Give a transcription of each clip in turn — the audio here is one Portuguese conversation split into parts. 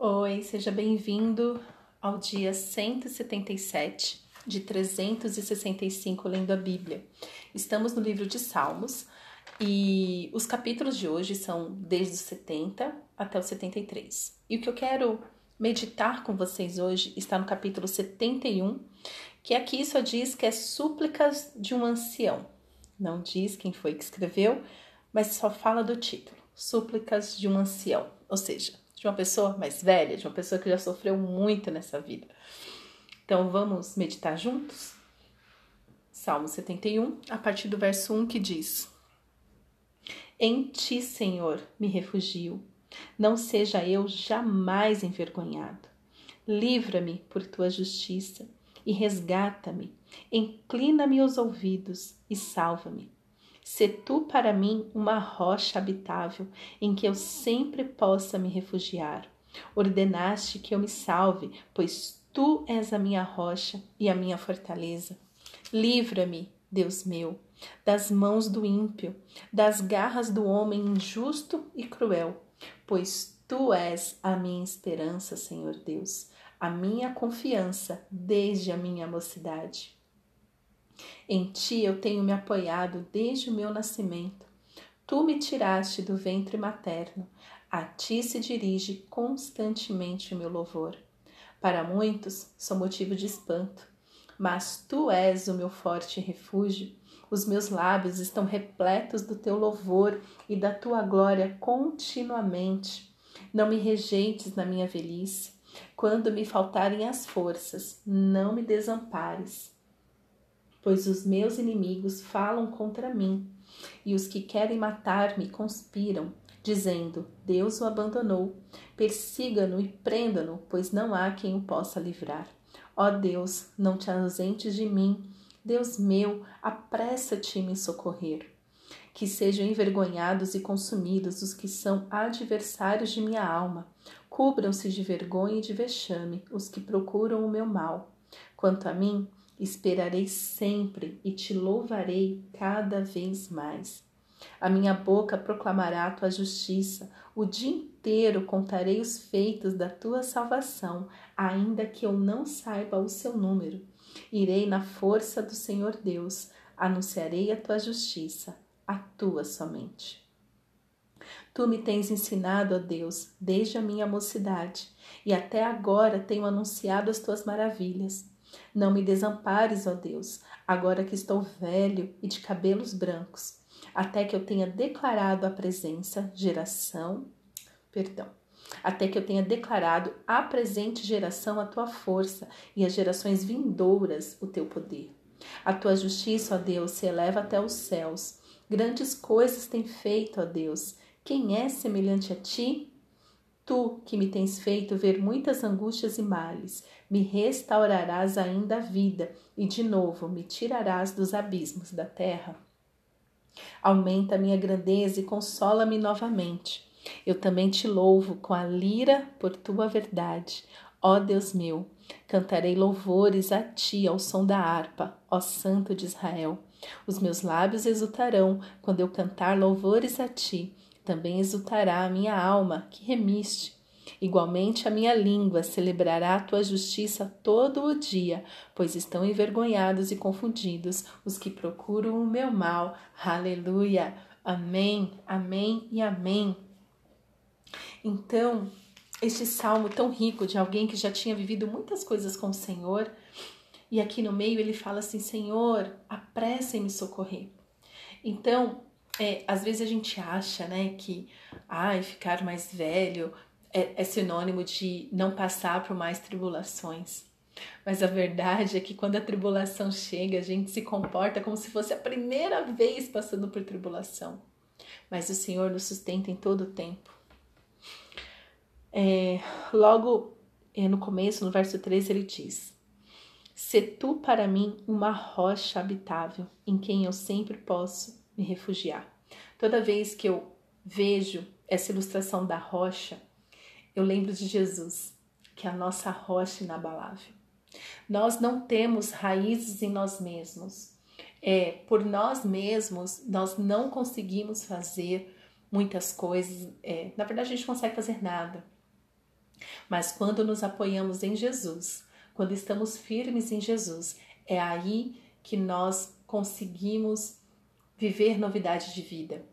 Oi, seja bem-vindo ao dia 177 de 365 lendo a Bíblia. Estamos no livro de Salmos e os capítulos de hoje são desde os 70 até o 73. E o que eu quero meditar com vocês hoje está no capítulo 71, que aqui só diz que é súplicas de um ancião. Não diz quem foi que escreveu, mas só fala do título: Súplicas de um ancião, ou seja, de uma pessoa mais velha, de uma pessoa que já sofreu muito nessa vida. Então vamos meditar juntos? Salmo 71, a partir do verso 1 que diz: Em ti, Senhor, me refugio, não seja eu jamais envergonhado. Livra-me por tua justiça e resgata-me. Inclina-me os ouvidos e salva-me. Se tu para mim uma rocha habitável em que eu sempre possa me refugiar. Ordenaste que eu me salve, pois tu és a minha rocha e a minha fortaleza. Livra-me, Deus meu, das mãos do ímpio, das garras do homem injusto e cruel, pois tu és a minha esperança, Senhor Deus, a minha confiança desde a minha mocidade. Em ti eu tenho me apoiado desde o meu nascimento. Tu me tiraste do ventre materno. A ti se dirige constantemente o meu louvor. Para muitos sou motivo de espanto, mas tu és o meu forte refúgio. Os meus lábios estão repletos do teu louvor e da tua glória continuamente. Não me rejeites na minha velhice. Quando me faltarem as forças, não me desampares pois os meus inimigos falam contra mim, e os que querem matar-me conspiram, dizendo: Deus o abandonou. Persiga-no e prenda-no, pois não há quem o possa livrar. Ó Deus, não te ausentes de mim. Deus meu, apressa-te em me socorrer. Que sejam envergonhados e consumidos os que são adversários de minha alma. Cubram-se de vergonha e de vexame os que procuram o meu mal. Quanto a mim, Esperarei sempre e te louvarei cada vez mais. A minha boca proclamará a tua justiça, o dia inteiro contarei os feitos da tua salvação, ainda que eu não saiba o seu número. Irei na força do Senhor Deus, anunciarei a tua justiça, a tua somente. Tu me tens ensinado, ó Deus, desde a minha mocidade, e até agora tenho anunciado as tuas maravilhas. Não me desampares, ó Deus, agora que estou velho e de cabelos brancos, até que eu tenha declarado a presença, geração, perdão, até que eu tenha declarado à presente geração a tua força e às gerações vindouras o teu poder. A tua justiça, ó Deus, se eleva até os céus. Grandes coisas tem feito, ó Deus. Quem é semelhante a ti? Tu que me tens feito ver muitas angústias e males, me restaurarás ainda a vida e de novo me tirarás dos abismos da terra. Aumenta minha grandeza e consola-me novamente. Eu também te louvo com a lira por tua verdade. Ó Deus meu, cantarei louvores a ti ao som da harpa, ó Santo de Israel. Os meus lábios exultarão quando eu cantar louvores a ti também exultará a minha alma, que remiste. Igualmente a minha língua celebrará a tua justiça todo o dia, pois estão envergonhados e confundidos os que procuram o meu mal. Aleluia! Amém, amém e amém. Então, este salmo tão rico de alguém que já tinha vivido muitas coisas com o Senhor, e aqui no meio ele fala assim: Senhor, apressa em me socorrer. Então, é, às vezes a gente acha, né, que ai, ficar mais velho é, é sinônimo de não passar por mais tribulações. Mas a verdade é que quando a tribulação chega, a gente se comporta como se fosse a primeira vez passando por tribulação. Mas o Senhor nos sustenta em todo o tempo. É, logo é, no começo, no verso 13, ele diz: Se tu para mim uma rocha habitável, em quem eu sempre posso me refugiar. Toda vez que eu vejo essa ilustração da rocha, eu lembro de Jesus, que é a nossa rocha inabalável. Nós não temos raízes em nós mesmos. É, por nós mesmos, nós não conseguimos fazer muitas coisas. É, na verdade, a gente não consegue fazer nada. Mas quando nos apoiamos em Jesus, quando estamos firmes em Jesus, é aí que nós conseguimos viver novidade de vida.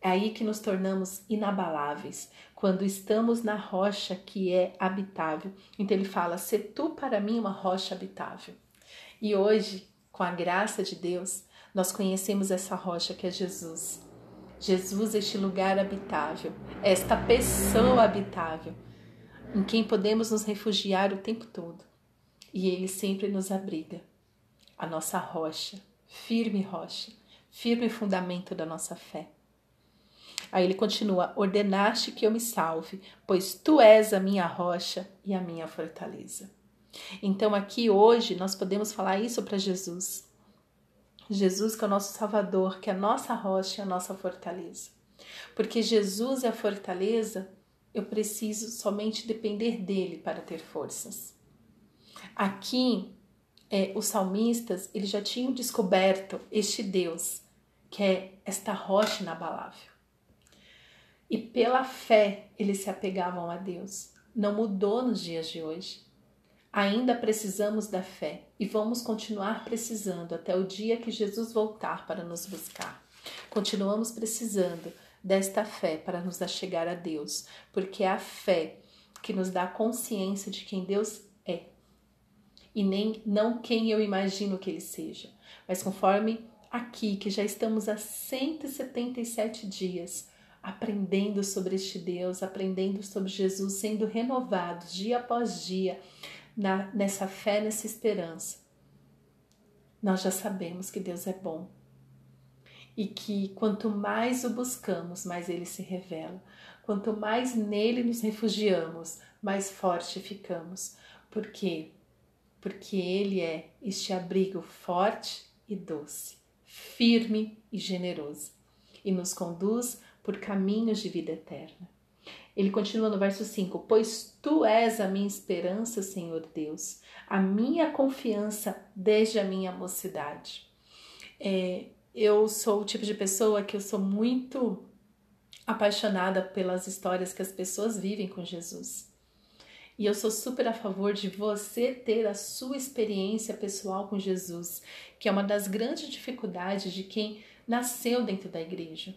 É aí que nos tornamos inabaláveis, quando estamos na rocha que é habitável. Então ele fala: "Se tu para mim uma rocha habitável". E hoje, com a graça de Deus, nós conhecemos essa rocha que é Jesus. Jesus, este lugar habitável, esta pessoa habitável, em quem podemos nos refugiar o tempo todo. E ele sempre nos abriga. A nossa rocha, firme rocha, firme fundamento da nossa fé. Aí ele continua: Ordenaste que eu me salve, pois tu és a minha rocha e a minha fortaleza. Então, aqui hoje, nós podemos falar isso para Jesus. Jesus, que é o nosso Salvador, que é a nossa rocha e a nossa fortaleza. Porque Jesus é a fortaleza, eu preciso somente depender dele para ter forças. Aqui, é, os salmistas eles já tinham descoberto este Deus, que é esta rocha inabalável. E pela fé eles se apegavam a Deus. Não mudou nos dias de hoje. Ainda precisamos da fé e vamos continuar precisando até o dia que Jesus voltar para nos buscar. Continuamos precisando desta fé para nos achegar a Deus, porque é a fé que nos dá consciência de quem Deus é e nem não quem eu imagino que ele seja, mas conforme aqui que já estamos há 177 dias aprendendo sobre este Deus, aprendendo sobre Jesus, sendo renovados dia após dia na, nessa fé, nessa esperança. Nós já sabemos que Deus é bom e que quanto mais o buscamos, mais ele se revela. Quanto mais nele nos refugiamos, mais forte ficamos. Por quê? Porque ele é este abrigo forte e doce, firme e generoso, e nos conduz por caminhos de vida eterna. Ele continua no verso 5: Pois tu és a minha esperança, Senhor Deus, a minha confiança desde a minha mocidade. É, eu sou o tipo de pessoa que eu sou muito apaixonada pelas histórias que as pessoas vivem com Jesus. E eu sou super a favor de você ter a sua experiência pessoal com Jesus, que é uma das grandes dificuldades de quem nasceu dentro da igreja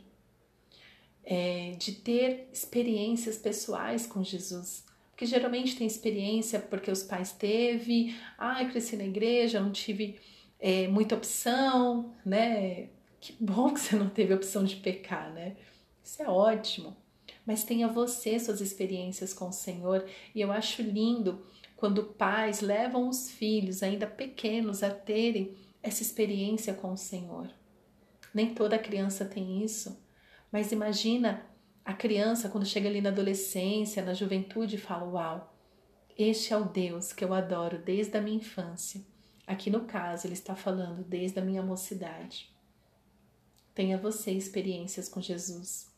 é, de ter experiências pessoais com Jesus. Porque geralmente tem experiência porque os pais teve, ah, eu cresci na igreja, não tive é, muita opção, né? Que bom que você não teve opção de pecar, né? Isso é ótimo. Mas tenha você suas experiências com o Senhor, e eu acho lindo quando pais levam os filhos, ainda pequenos, a terem essa experiência com o Senhor. Nem toda criança tem isso. Mas imagina a criança quando chega ali na adolescência, na juventude, e fala: Uau, este é o Deus que eu adoro desde a minha infância. Aqui no caso, ele está falando desde a minha mocidade. Tenha você experiências com Jesus.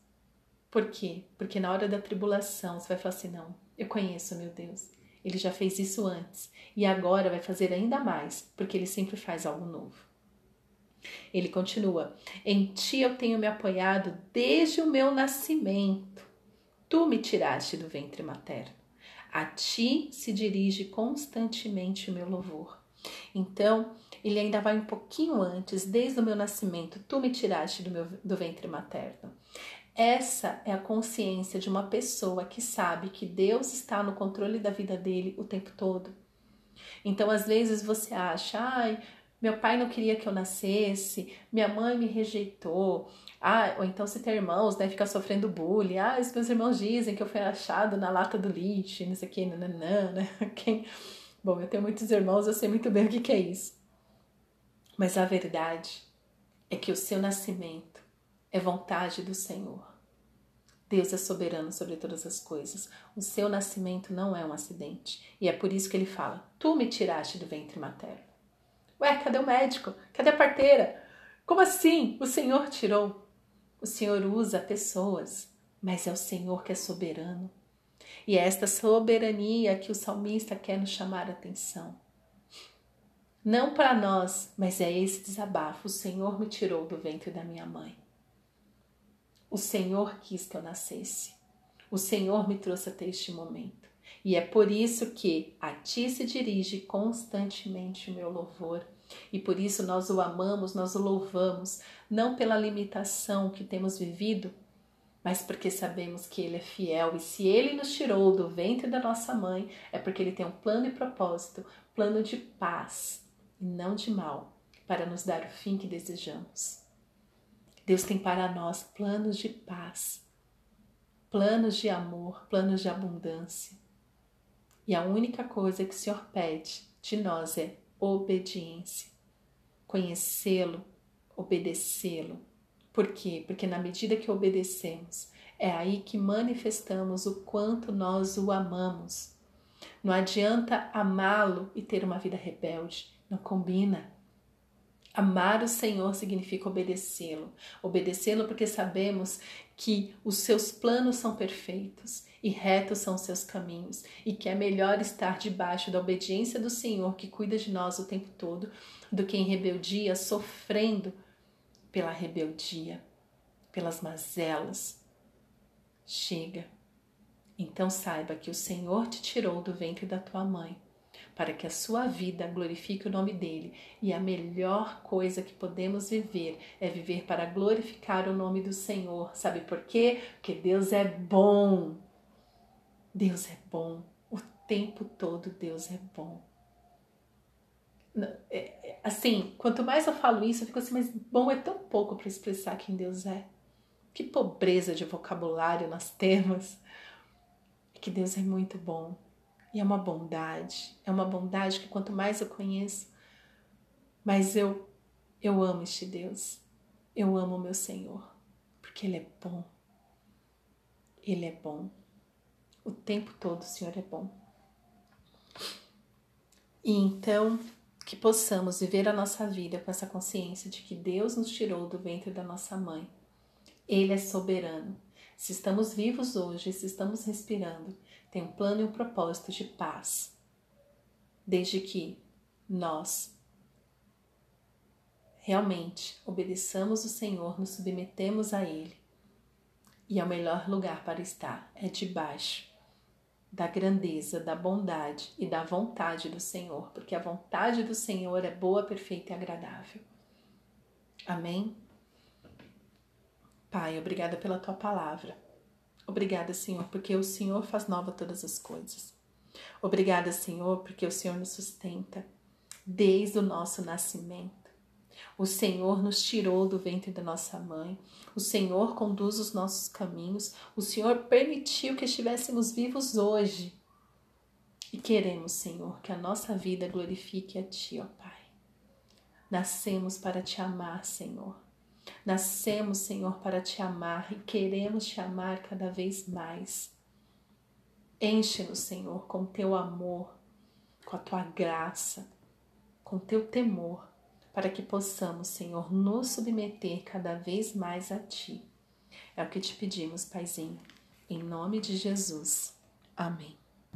Por quê? Porque na hora da tribulação você vai falar assim: não, eu conheço meu Deus. Ele já fez isso antes e agora vai fazer ainda mais, porque ele sempre faz algo novo. Ele continua: Em ti eu tenho me apoiado desde o meu nascimento. Tu me tiraste do ventre materno. A ti se dirige constantemente o meu louvor. Então, ele ainda vai um pouquinho antes, desde o meu nascimento, tu me tiraste do meu do ventre materno. Essa é a consciência de uma pessoa que sabe que Deus está no controle da vida dele o tempo todo. Então, às vezes você acha, ai, meu pai não queria que eu nascesse, minha mãe me rejeitou. Ah, ou então se tem irmãos, né, fica sofrendo bullying. Ah, os meus irmãos dizem que eu fui achado na lata do lixo, não sei o que, nananã, né? Quem... Bom, eu tenho muitos irmãos, eu sei muito bem o que, que é isso. Mas a verdade é que o seu nascimento é vontade do Senhor. Deus é soberano sobre todas as coisas. O seu nascimento não é um acidente. E é por isso que ele fala: Tu me tiraste do ventre materno. Ué, cadê o médico? Cadê a parteira? Como assim? O Senhor tirou. O Senhor usa pessoas, mas é o Senhor que é soberano. E é esta soberania que o salmista quer nos chamar a atenção. Não para nós, mas é esse desabafo. O Senhor me tirou do ventre da minha mãe. O Senhor quis que eu nascesse. O Senhor me trouxe até este momento. E é por isso que a ti se dirige constantemente o meu louvor. E por isso nós o amamos, nós o louvamos, não pela limitação que temos vivido, mas porque sabemos que Ele é fiel e se Ele nos tirou do ventre da nossa mãe, é porque Ele tem um plano e propósito, plano de paz e não de mal, para nos dar o fim que desejamos. Deus tem para nós planos de paz, planos de amor, planos de abundância. E a única coisa que o Senhor pede de nós é obediência. Conhecê-lo, obedecê-lo. Por quê? Porque na medida que obedecemos, é aí que manifestamos o quanto nós o amamos. Não adianta amá-lo e ter uma vida rebelde, não combina. Amar o Senhor significa obedecê-lo. Obedecê-lo porque sabemos que os seus planos são perfeitos e retos são os seus caminhos, e que é melhor estar debaixo da obediência do Senhor, que cuida de nós o tempo todo, do que em rebeldia, sofrendo pela rebeldia, pelas mazelas. Chega. Então saiba que o Senhor te tirou do ventre da tua mãe para que a sua vida glorifique o nome dele. E a melhor coisa que podemos viver é viver para glorificar o nome do Senhor. Sabe por quê? Porque Deus é bom. Deus é bom. O tempo todo Deus é bom. É, é, assim, quanto mais eu falo isso, eu fico assim, mas bom é tão pouco para expressar quem Deus é. Que pobreza de vocabulário nós temos. Que Deus é muito bom. E é uma bondade, é uma bondade que quanto mais eu conheço, mais eu eu amo este Deus. Eu amo o meu Senhor, porque ele é bom. Ele é bom. O tempo todo o Senhor é bom. E então que possamos viver a nossa vida com essa consciência de que Deus nos tirou do ventre da nossa mãe. Ele é soberano. Se estamos vivos hoje, se estamos respirando, tem um plano e um propósito de paz, desde que nós realmente obedeçamos o Senhor, nos submetemos a Ele. E é o melhor lugar para estar é debaixo da grandeza, da bondade e da vontade do Senhor, porque a vontade do Senhor é boa, perfeita e agradável. Amém? Pai, obrigada pela tua palavra. Obrigada, Senhor, porque o Senhor faz nova todas as coisas. Obrigada, Senhor, porque o Senhor nos sustenta desde o nosso nascimento. O Senhor nos tirou do ventre da nossa mãe. O Senhor conduz os nossos caminhos. O Senhor permitiu que estivéssemos vivos hoje. E queremos, Senhor, que a nossa vida glorifique a Ti, ó Pai. Nascemos para te amar, Senhor. Nascemos, Senhor, para te amar e queremos te amar cada vez mais. Enche-nos, Senhor, com teu amor, com a tua graça, com teu temor, para que possamos, Senhor, nos submeter cada vez mais a ti. É o que te pedimos, Paizinho, em nome de Jesus. Amém.